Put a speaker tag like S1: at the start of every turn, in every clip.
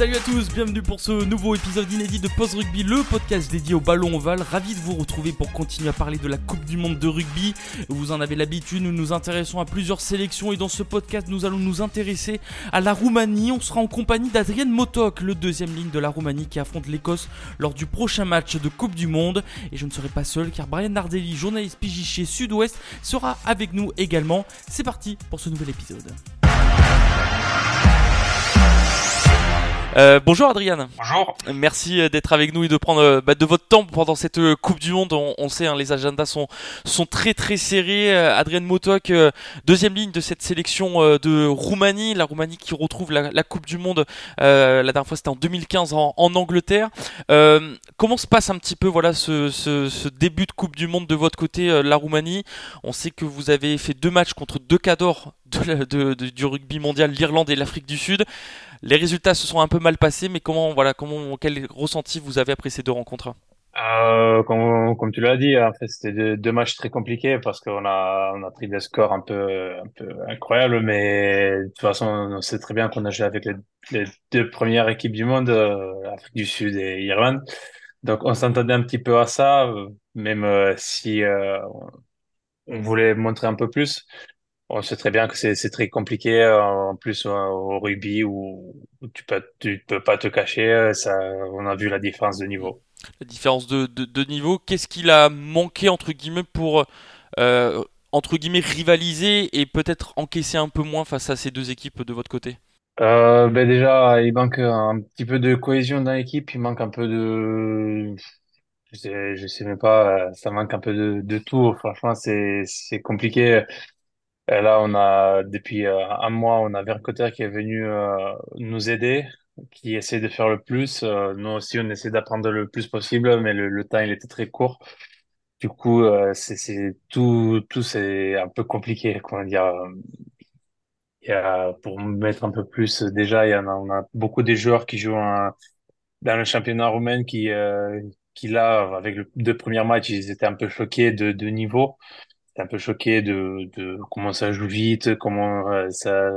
S1: Salut à tous, bienvenue pour ce nouveau épisode inédit de Post Rugby, le podcast dédié au ballon ovale. Ravi de vous retrouver pour continuer à parler de la Coupe du Monde de rugby. Vous en avez l'habitude, nous nous intéressons à plusieurs sélections et dans ce podcast, nous allons nous intéresser à la Roumanie. On sera en compagnie d'Adrien Motok, le deuxième ligne de la Roumanie qui affronte l'Écosse lors du prochain match de Coupe du Monde. Et je ne serai pas seul car Brian Nardelli, journaliste pigiché Sud-Ouest, sera avec nous également. C'est parti pour ce nouvel épisode. Euh, bonjour Adriane.
S2: Bonjour.
S1: Merci euh, d'être avec nous et de prendre euh, bah, de votre temps pendant cette euh, Coupe du Monde. On, on sait, hein, les agendas sont, sont très très serrés. Adrienne Motok, deuxième ligne de cette sélection de Roumanie. La Roumanie qui retrouve la, la Coupe du Monde. la dernière fois, c'était en 2015 en, en Angleterre. comment se passe un petit peu voilà ce, ce, ce, début de Coupe du Monde de votre côté, la Roumanie? On sait que vous avez fait deux matchs contre deux cadors de, de, de, du rugby mondial, l'Irlande et l'Afrique du Sud. Les résultats se sont un peu mal passés, mais comment, voilà, comment, quel ressenti vous avez après ces deux rencontres
S2: euh, comme, comme, tu l'as dit, en fait, c'était deux, matchs très compliqués parce qu'on a, on a pris des scores un peu, un peu incroyables, mais de toute façon, on sait très bien qu'on a joué avec les, deux premières équipes du monde, euh, Afrique du Sud et Irlande. Donc, on s'entendait un petit peu à ça, même euh, si euh, on voulait montrer un peu plus. On sait très bien que c'est très compliqué en plus au rugby où, tu peux tu peux pas te cacher. Ça, on a vu la différence de niveau.
S1: La différence de, de, de niveau. Qu'est-ce qu'il a manqué entre guillemets pour euh, entre guillemets rivaliser et peut-être encaisser un peu moins face à ces deux équipes de votre côté?
S2: Euh, ben déjà, il manque un petit peu de cohésion dans l'équipe. Il manque un peu de je sais, je sais même pas, ça manque un peu de, de tout. Franchement, c'est, c'est compliqué. Et là, on a, depuis euh, un mois, on a Vercotter qui est venu euh, nous aider, qui essaie de faire le plus. Euh, nous aussi, on essaie d'apprendre le plus possible, mais le, temps, il était très court. Du coup, c'est, tout, tout, c'est un peu compliqué, comment dire. Il y a, pour mettre un peu plus, déjà, il y en a, on a beaucoup de joueurs qui jouent dans le championnat roumain qui, qui là, avec le deux premiers matchs, ils étaient un peu choqués de niveau un peu choqué de, de comment ça joue vite, comment euh, ça,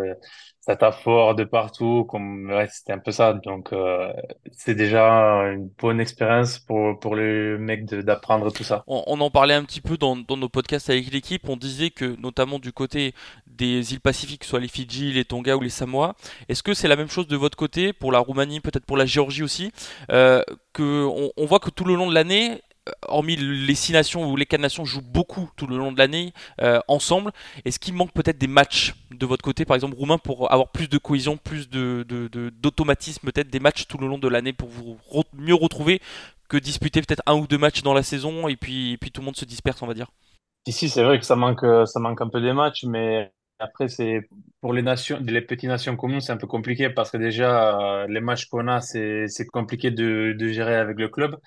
S2: ça tape fort de partout, comme ouais, c'était un peu ça. Donc euh, c'est déjà une bonne expérience pour pour les mecs d'apprendre tout ça.
S1: On, on, en parlait un petit peu dans, dans nos podcasts avec l'équipe. On disait que notamment du côté des îles Pacifiques, soit les Fidji, les Tonga ou les Samoa, est-ce que c'est la même chose de votre côté pour la Roumanie, peut-être pour la Géorgie aussi, euh, que on, on voit que tout le long de l'année hormis les six nations ou les quatre nations jouent beaucoup tout le long de l'année euh, ensemble, est-ce qu'il manque peut-être des matchs de votre côté, par exemple roumain, pour avoir plus de cohésion, plus de, d'automatisme, peut-être des matchs tout le long de l'année pour vous mieux retrouver que disputer peut-être un ou deux matchs dans la saison et puis, puis tout le monde se disperse, on va dire?
S2: Ici, c'est vrai que ça manque, ça manque un peu des matchs, mais après, c'est pour les nations, les petites nations communes, c'est un peu compliqué parce que déjà, les matchs qu'on a, c'est, c'est compliqué de gérer avec le club.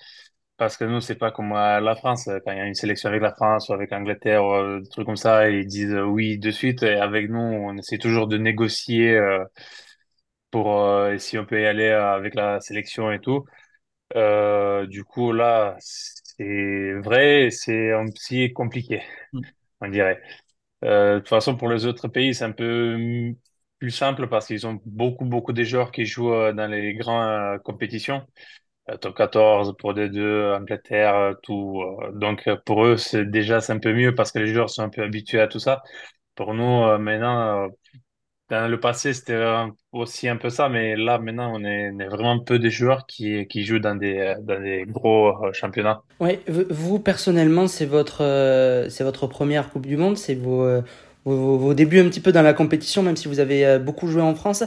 S2: Parce que nous, c'est pas comme la France. Quand il y a une sélection avec la France ou avec l'Angleterre ou euh, des trucs comme ça, ils disent euh, oui de suite. Et avec nous, on essaie toujours de négocier euh, pour euh, si on peut y aller avec la sélection et tout. Euh, du coup, là, c'est vrai, c'est un petit compliqué, mm. on dirait. de toute façon, pour les autres pays, c'est un peu plus simple parce qu'ils ont beaucoup, beaucoup de joueurs qui jouent dans les grandes compétitions top 14 pour des deux, Angleterre, tout. Euh, donc pour eux, c'est déjà c'est un peu mieux parce que les joueurs sont un peu habitués à tout ça. Pour nous, euh, maintenant, euh, dans le passé, c'était aussi un peu ça, mais là, maintenant, on est, vraiment peu de joueurs qui, qui jouent dans des, dans des gros championnats.
S3: Oui, vous, personnellement, c'est votre, votre première Coupe du Monde, c'est vos,
S4: vos, vos, débuts un petit peu dans la compétition, même si vous avez beaucoup joué en France.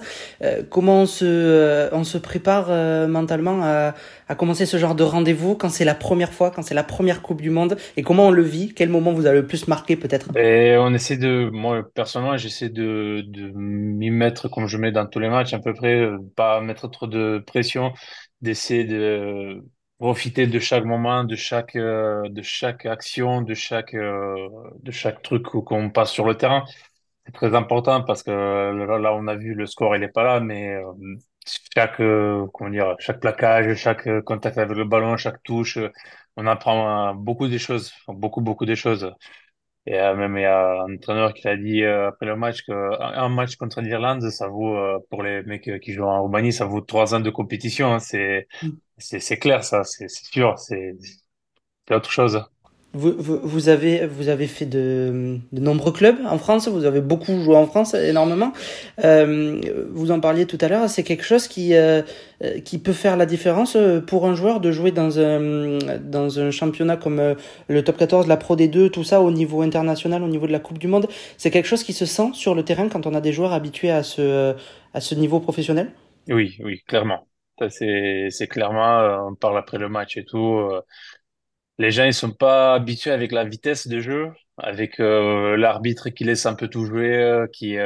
S4: comment on se, on se prépare mentalement à, à commencer ce genre de rendez-vous quand c'est la première fois, quand c'est la première Coupe du Monde? Et comment on le vit? Quel moment vous a le plus marqué peut-être?
S2: Et on essaie de, moi personnellement, j'essaie de, de m'y mettre comme je mets dans tous les matchs à peu près, pas mettre trop de pression, d'essayer de profiter de chaque moment, de chaque, euh, de chaque action, de chaque, euh, de chaque truc qu'on passe sur le terrain. C'est très important parce que là, on a vu le score, il est pas là, mais euh, chaque, comment dire, chaque plaquage, chaque contact avec le ballon, chaque touche, on apprend beaucoup de choses, beaucoup, beaucoup de choses. Et même il y a un entraîneur qui a dit après le match qu'un match contre l'Irlande, ça vaut, pour les mecs qui jouent en Roumanie, ça vaut trois ans de compétition. Hein. C'est, mm c'est clair, ça, c'est sûr, c'est autre chose.
S4: Vous, vous, vous, avez, vous avez fait de, de, nombreux clubs en France, vous avez beaucoup joué en France, énormément. Euh, vous en parliez tout à l'heure, c'est quelque chose qui, euh, qui peut faire la différence pour un joueur de jouer dans un, dans un championnat comme euh, le top 14, la Pro D2, tout ça au niveau international, au niveau de la Coupe du Monde. C'est quelque chose qui se sent sur le terrain quand on a des joueurs habitués à ce, à ce niveau professionnel?
S2: Oui, oui, clairement c'est, c'est clairement, euh, on parle après le match et tout. Euh, les gens, ils sont pas habitués avec la vitesse de jeu, avec euh, l'arbitre qui laisse un peu tout jouer, qui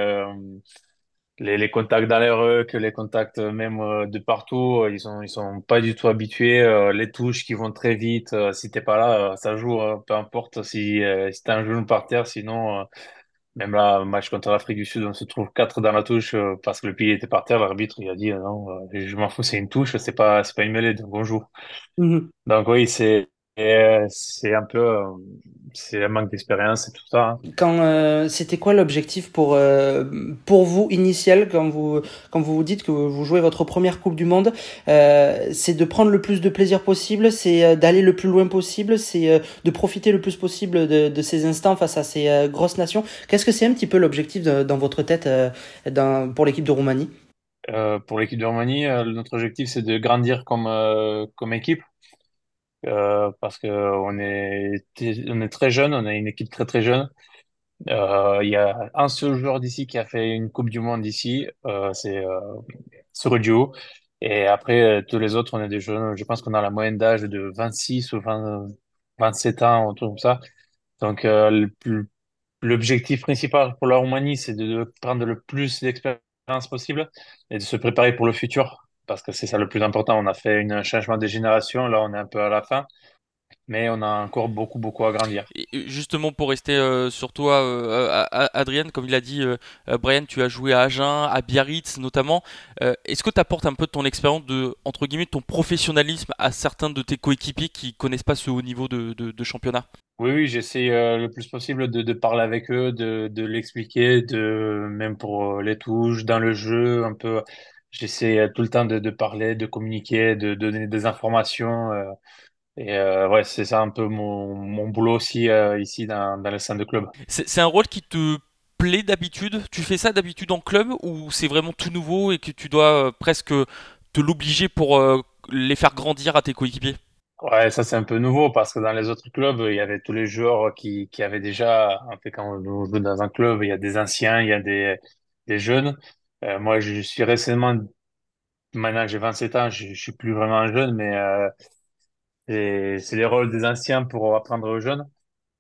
S2: les, les contacts dans les rues, que les contacts même de partout, ils sont ils sont pas du tout habitués. les touches qui vont très vite, si t'es pas là, ça joue, hein, peu importe si si t'as un genou par terre, sinon même là, match contre l'Afrique du Sud, on se trouve quatre dans la touche euh, parce que le pied était par terre. L'arbitre, il a dit euh, non, euh, je m'en fous, c'est une touche, c'est pas, c'est pas une mêlée, donc on joue. Mhm. Donc oui, c'est, c'est un peu, c'est un manque d'expérience et tout ça. Hein.
S4: Quand euh, c'était quoi l'objectif pour euh, pour vous initial quand vous quand vous vous dites que vous jouez votre première Coupe du Monde, euh, c'est de prendre le plus de plaisir possible, c'est euh, d'aller le plus loin possible, c'est euh, de profiter le plus possible de, de ces instants face à ces grosses nations. Qu'est-ce que c'est un petit peu l'objectif dans votre tête dans, pour l'équipe de Roumanie?
S2: Pour l'équipe de Roumanie, notre objectif c'est de grandir comme comme équipe euh, parce que on est on est très jeune, on a une équipe très très jeune. Euh, il y a un seul joueur d'ici qui a fait une Coupe du Monde ici, euh, c'est euh, duo Et après, euh, tous les autres, on est des jeunes. Je pense qu'on a la moyenne d'âge de 26 ou 20, 27 ans, truc comme ça. Donc, l'objectif principal pour la Roumanie, c'est de prendre le plus d'expérience possible et de se préparer pour le futur parce que c'est ça le plus important. On a fait un changement de génération, là on est un peu à la fin, mais on a encore beaucoup, beaucoup à grandir.
S1: Et justement, pour rester euh, sur toi, euh, Adrien, comme il a dit, euh, Brian, tu as joué à Agen, à Biarritz notamment. Est-ce que tu apportes un peu de ton expérience, de, entre guillemets, ton professionnalisme à certains de tes coéquipiers qui connaissent pas ce haut niveau de, de, championnat?
S2: Oui, oui, j'essaie le plus possible de, de, parler avec eux, de, de l'expliquer, de même pour les touches, dans le jeu, un peu J'essaie euh, tout le temps de, de, parler, de communiquer, de, donner des informations. Euh, et euh, ouais, c'est ça un peu mon, mon boulot aussi ici dans, dans le sein de club.
S1: C'est un rôle qui te plaît d'habitude? Tu fais ça d'habitude en club ou c'est vraiment tout nouveau et que tu dois presque te l'obliger pour les faire grandir à tes coéquipiers?
S2: Ouais, ça c'est un peu nouveau parce que dans les autres clubs, il y avait tous les joueurs qui, qui avaient déjà, en fait, quand on joue dans un club, il y a des anciens, il y a des, des jeunes. Euh, moi, je suis récemment, maintenant j'ai 27 ans, je, je suis plus vraiment jeune, mais euh, c'est les rôles des anciens pour apprendre aux jeunes.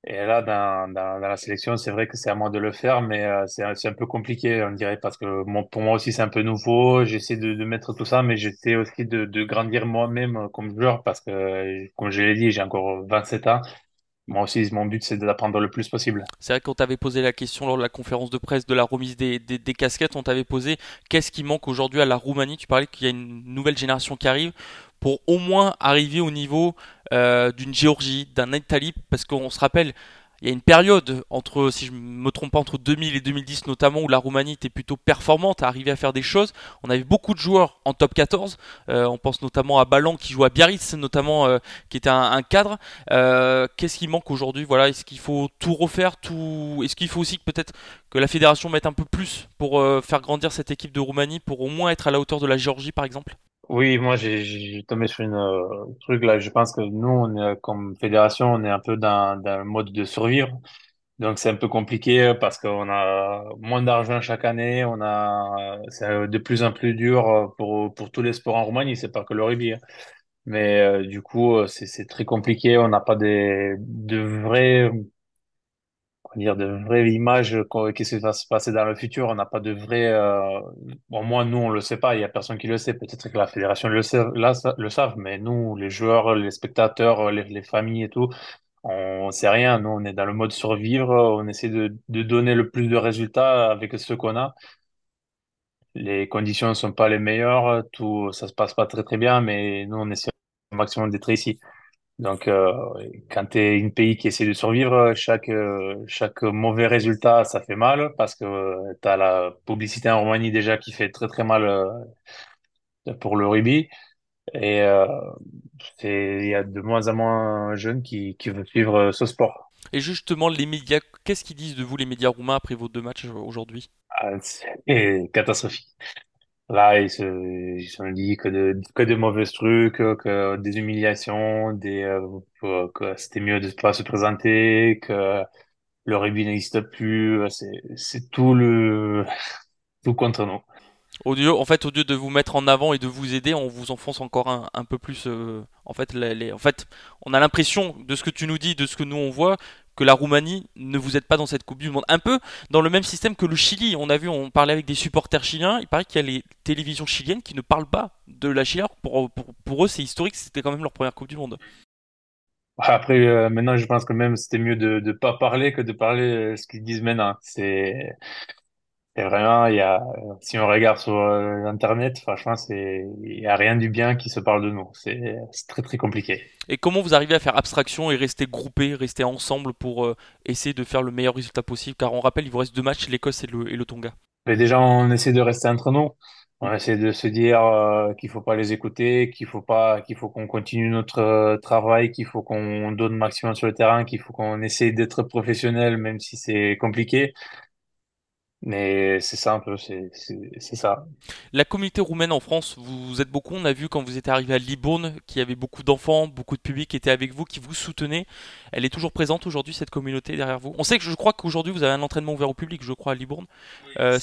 S2: Et là, dans, dans, la sélection, c'est vrai que c'est à moi de le faire, mais euh, c'est un peu compliqué, on dirait, parce que pour moi aussi, c'est un peu nouveau. J'essaie de, de mettre tout ça, mais j'essaie aussi de, de grandir moi-même comme joueur, parce que, comme je l'ai dit, j'ai encore 27 ans. Moi aussi, mon but, c'est d'apprendre le plus possible.
S1: C'est vrai qu'on t'avait posé la question lors de la conférence de presse de la remise des, casquettes. On t'avait posé qu'est-ce qui manque aujourd'hui à la Roumanie. Tu parlais qu'il y a une nouvelle génération qui arrive pour au moins arriver au niveau euh, d'une Géorgie, d'un Italie, parce qu'on se rappelle, il y a une période entre, si je me trompe pas, entre 2000 et 2010 notamment, où la Roumanie était plutôt performante, arrivait à faire des choses. On avait beaucoup de joueurs en top 14. Euh, on pense notamment à Ballan qui joue à Biarritz, notamment, euh, qui était un, cadre. Euh, qu'est-ce qui manque aujourd'hui? Voilà, est-ce qu'il faut tout refaire tout Est-ce qu'il faut aussi que peut-être que la fédération mette un peu plus pour faire grandir cette équipe de Roumanie, pour au moins être à la hauteur de la Géorgie, par exemple?
S2: Oui, moi j'ai tombé sur une euh, truc là. Je pense que nous, on est, comme fédération, on est un peu dans, dans le mode de survivre. Donc c'est un peu compliqué parce qu'on a moins d'argent chaque année, on a c'est de plus en plus dur pour pour tous les sports en Roumanie, c'est pas que le rugby. hein. Mais euh, du coup, euh, c'est c'est très compliqué, on n'a pas des de va dire de vraies images qu'on- qui va se passer dans le futur, on n'a pas de vraies euh, bon moi nous on le sait pas, il y a personne qui le sait, peut-être que la fédération le sait, là le savent, mais nous les joueurs, les spectateurs, les, les familles et tout on sait rien, nous on est dans le mode survivre, on essaie de, de donner le plus de résultats avec ce qu'on a. Les conditions ne sont pas les meilleures, tout ça se passe pas très très bien, mais nous on essaie au maximum d'être ici. Donc euh, quand tu es un pays qui essaie de survivre, chaque euh, chaque mauvais résultat ça fait mal parce que tu as la publicité en Roumanie déjà qui fait très très mal euh, pour le rugby et euh, il y a de moins en moins jeunes qui qui veulent suivre ce sport.
S1: Et justement, les médias, qu'est-ce qu'ils disent de vous, les médias roumains, après vos deux matchs euh, aujourd'hui?
S2: Ah, c'est catastrophique. Là, ils se, ils se dit que de, que de mauvais trucs, que des humiliations, euh, que, c'était mieux de pas se présenter, que le rugby n'existe plus. C'est, tout le, tout contre nous.
S1: Au lieu, en fait, au lieu de vous mettre en avant et de vous aider, on vous enfonce encore un, un peu plus. euh, en fait, les- en fait, on a l'impression de ce que tu nous dis, de ce que nous on voit, que la Roumanie ne vous aide pas dans cette Coupe du Monde. Un peu dans le même système que le Chili. On a vu, on parlait avec des supporters chiliens. Il paraît qu'il y a les télévisions chiliennes qui ne parlent pas de la Chili. Pour, pour, pour eux, c'est historique. C'était quand même leur première Coupe du Monde.
S2: Après, euh, maintenant, je pense que même c'était mieux de, de pas parler que de parler euh, ce qu'ils disent maintenant. C'est, c'est vraiment, il y a, si on regarde sur euh, Internet, franchement, c'est, il y a rien du bien qui se parle de nous. C'est, très, très compliqué.
S1: Et comment vous arrivez à faire abstraction et rester groupés, rester ensemble pour euh, essayer de faire le meilleur résultat possible? Car on rappelle, il vous reste deux matchs, l'Écosse et le, et le Tonga.
S2: Mais déjà, on essaie de rester entre nous. On essaie de se dire euh, qu'il faut pas les écouter, qu'il faut pas, qu'il faut qu'on continue notre euh, travail, qu'il faut qu'on donne maximum sur le terrain, qu'il faut qu'on essaie d'être professionnel, même si c'est compliqué. Mais c'est ça un peu, c'est c'est c'est ça.
S1: La communauté roumaine en France, vous, vous êtes beaucoup. On a vu quand vous étiez arrivé à Libourne qu'il y avait beaucoup d'enfants, beaucoup de public qui étaient avec vous, qui vous soutenaient. Elle est toujours présente aujourd'hui, cette communauté derrière vous. On sait que je crois qu'aujourd'hui vous avez un entraînement ouvert au public, je crois, à Libourne. Euh,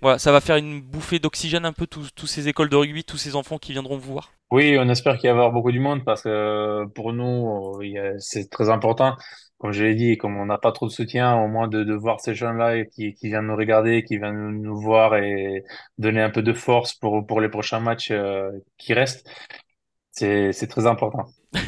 S1: voilà, ça va faire une bouffée d'oxygène un peu tous, tous ces écoles de rugby, tous ces enfants qui viendront vous voir.
S2: Oui, on espère qu'il y avoir beaucoup du monde parce que euh, pour nous, euh, il y a- c'est très important. Comme je l'ai dit, comme on n'a pas trop de soutien, au moins de, voir ces jeunes-là qui, viennent nous regarder, qui viennent nous, voir et donner un peu de force pour, pour les prochains matchs euh, qui restent, c'est, très important.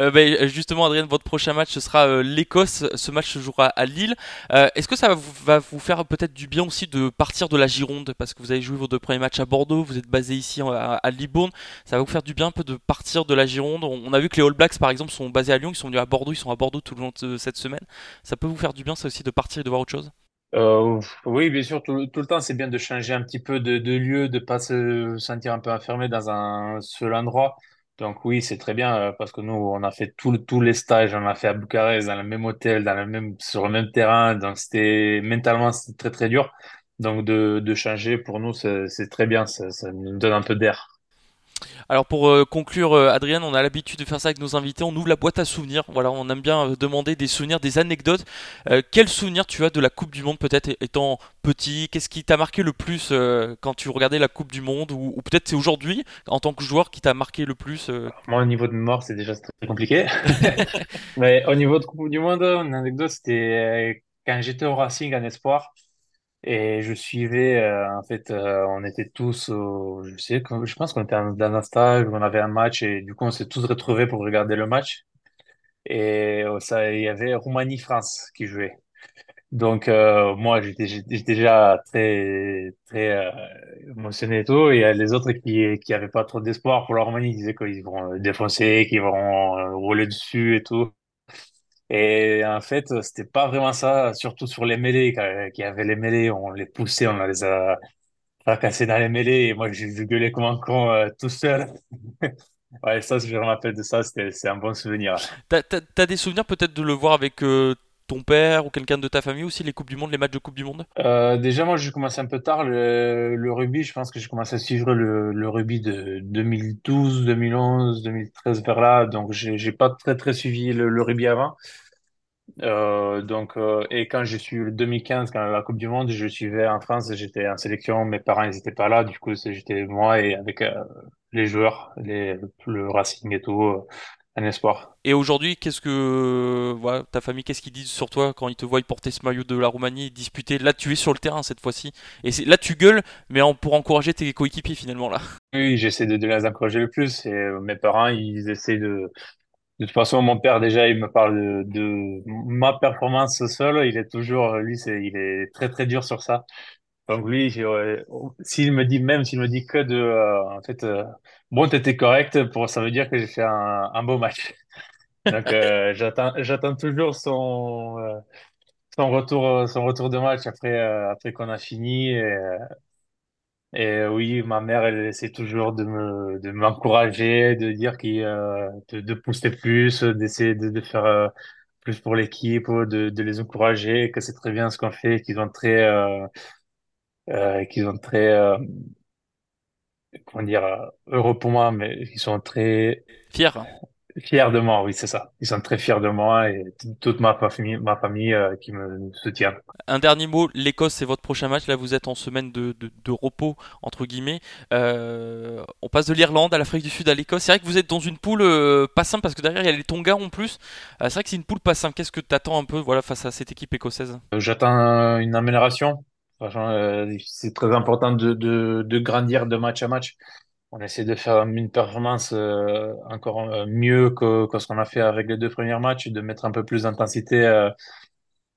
S1: Euh, ben, justement, Adrien, votre prochain match ce sera euh, l'Écosse. Ce match se jouera à Lille. Euh, Est-ce que ça va vous, va vous faire peut-être du bien aussi de partir de la Gironde? Parce que vous avez joué vos deux premiers matchs à Bordeaux, vous êtes basé ici à Libourne. Ça va vous faire du bien un peu de partir de la Gironde? On, on a vu que les All Blacks, par exemple, sont basés à Lyon, ils sont venus à Bordeaux, ils sont à Bordeaux tout le long de cette semaine. Ça peut vous faire du bien, ça aussi, de partir et de voir autre chose?
S2: Euh, oui, bien sûr, tout, tout le temps, c'est bien de changer un petit peu de, de lieu, de pas se sentir un peu enfermé dans un seul endroit. Donc oui, c'est très bien euh, parce que nous, on a fait tout, tous les stages, on a fait à Bucarest, dans le même hôtel, dans le même, sur le même terrain. Donc c'était mentalement, c'était très très dur. Donc de, de changer pour nous, c'est c'est très bien, ça, ça nous donne un peu d'air.
S1: Alors pour euh, conclure, euh, Adrien, on a l'habitude de faire ça avec nos invités. On ouvre la boîte à souvenirs. Voilà, on aime bien euh, demander des souvenirs, des anecdotes. Quel souvenir tu as de la Coupe du Monde, peut-être étant petit? Qu'est-ce qui t'a marqué le plus quand tu regardais la Coupe du Monde? Ou, peut-être c'est aujourd'hui, en tant que joueur, qui t'a marqué le plus
S2: Moi, au niveau de mémoire, c'est déjà très compliqué. Mais au niveau de Coupe du Monde, une anecdote, c'était quand j'étais au Racing en espoir. Et je suivais, euh, en fait, euh, on était tous, au- je sais, je pense qu'on était dans un stage où on avait un match et du coup on s'est tous retrouvés pour regarder le match. Et euh, ça, il y avait Roumanie-France qui jouait. Donc euh, moi j'étais déjà très très euh, émotionné et tout. Et les autres qui qui avaient pas trop d'espoir pour la Roumanie, ils disaient qu'ils vont défoncer, qu'ils vont euh, rouler dessus et tout. Et en fait, c'était pas vraiment ça, surtout sur les mêlées, y avait les mêlées, on les poussait, on les a fracassés dans les mêlées, et moi, j'ai gueulé comme un con, euh, tout seul. Ouais, ça, je me rappelle de ça, c'est un bon souvenir.
S1: T'as, t'as- t'as des souvenirs peut-être de le voir avec euh, ton père ou quelqu'un de ta famille aussi, les Coupes du Monde, les matchs de Coupe du Monde?
S2: Euh, déjà, moi, j'ai commencé un peu tard le, le rugby. Je pense que j'ai commencé à suivre le, le rugby de 2012, 2011, 2013 vers là. Donc, j'ai, j'ai pas très, très suivi le, le rugby avant. Euh, donc, euh, et quand je suis le 2015, quand la Coupe du Monde, je suivais en France, j'étais en sélection, mes parents ils étaient pas là, du coup j'étais moi et avec euh, les joueurs, les, le Racing et tout, un espoir.
S1: Et aujourd'hui, qu'est-ce que voilà, ta famille, qu'est-ce qu'ils disent sur toi quand ils te voient porter ce maillot de la Roumanie, disputer? Là, tu es sur le terrain cette fois-ci, et là tu gueules, mais en, pour encourager tes coéquipiers finalement là.
S2: Oui, j'essaie de, de les encourager le plus et mes parents ils essaient de De toute façon, mon père, déjà, il me parle de, de ma performance sol. Il est toujours, lui, c'est, il est très, très dur sur ça. Donc, lui, ouais, s'il me dit, même s'il me dit que de, euh, en fait, euh, bon, t'étais correct, pour, ça veut dire que j'ai fait un, beau match. Donc, euh, j'attends, toujours son, euh, son retour, euh, son retour de match après, euh, après qu'on a fini. Euh, et oui, ma mère, elle essaie toujours de me, de m'encourager, de dire qu'il, euh, de, pousser plus, d'essayer de, de faire euh, plus pour l'équipe, de, de les encourager, que c'est très bien ce qu'on fait, qu'ils ont très, euh, euh, qu'ils ont très, euh, comment dire, heureux pour moi, mais ils sont très
S1: Fier.
S2: Fiers de moi, oui, c'est ça. Ils sont très fiers de moi et toute ma famille, ma famille euh, qui me soutient.
S1: Un dernier mot, l'Écosse c'est votre prochain match. Là, vous êtes en semaine de, de- de repos entre guillemets. Euh, on passe de l'Irlande à l'Afrique du Sud à l'Écosse. C'est vrai que vous êtes dans une poule euh, pas simple parce que derrière il y a les Tonga en plus. Euh, c'est vrai que c'est une poule pas simple. Qu'est-ce que tu attends un peu voilà face à cette équipe écossaise?
S2: J'attends une amélioration. C'est très important de, de, de grandir de match à match. On essaie de faire une performance euh, encore euh, mieux que, ce qu'on a fait avec les deux premiers matchs, de mettre un peu plus d'intensité euh,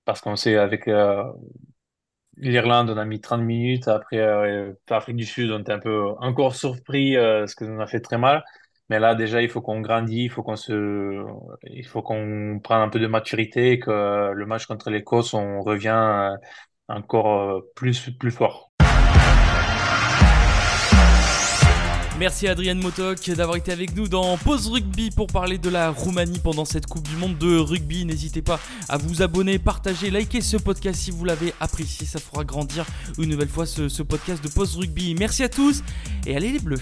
S2: parce qu'on sait avec l'Irlande, on a mis 30 minutes. Après, l'Afrique du Sud, on était un peu encore surpris parce que nous a fait très mal. Mais là, déjà, il faut qu'on grandisse, il faut qu'on se, il faut qu'on prenne un peu de maturité, que le match contre l'Écosse, on revient encore plus, plus fort.
S1: Merci Adrien Motok d'avoir été avec nous dans Pause Rugby pour parler de la Roumanie pendant cette Coupe du Monde de rugby. N'hésitez pas à vous abonner, partager, liker ce podcast si vous l'avez apprécié. Ça fera grandir une nouvelle fois ce, ce podcast de Pause Rugby. Merci à tous et allez les bleus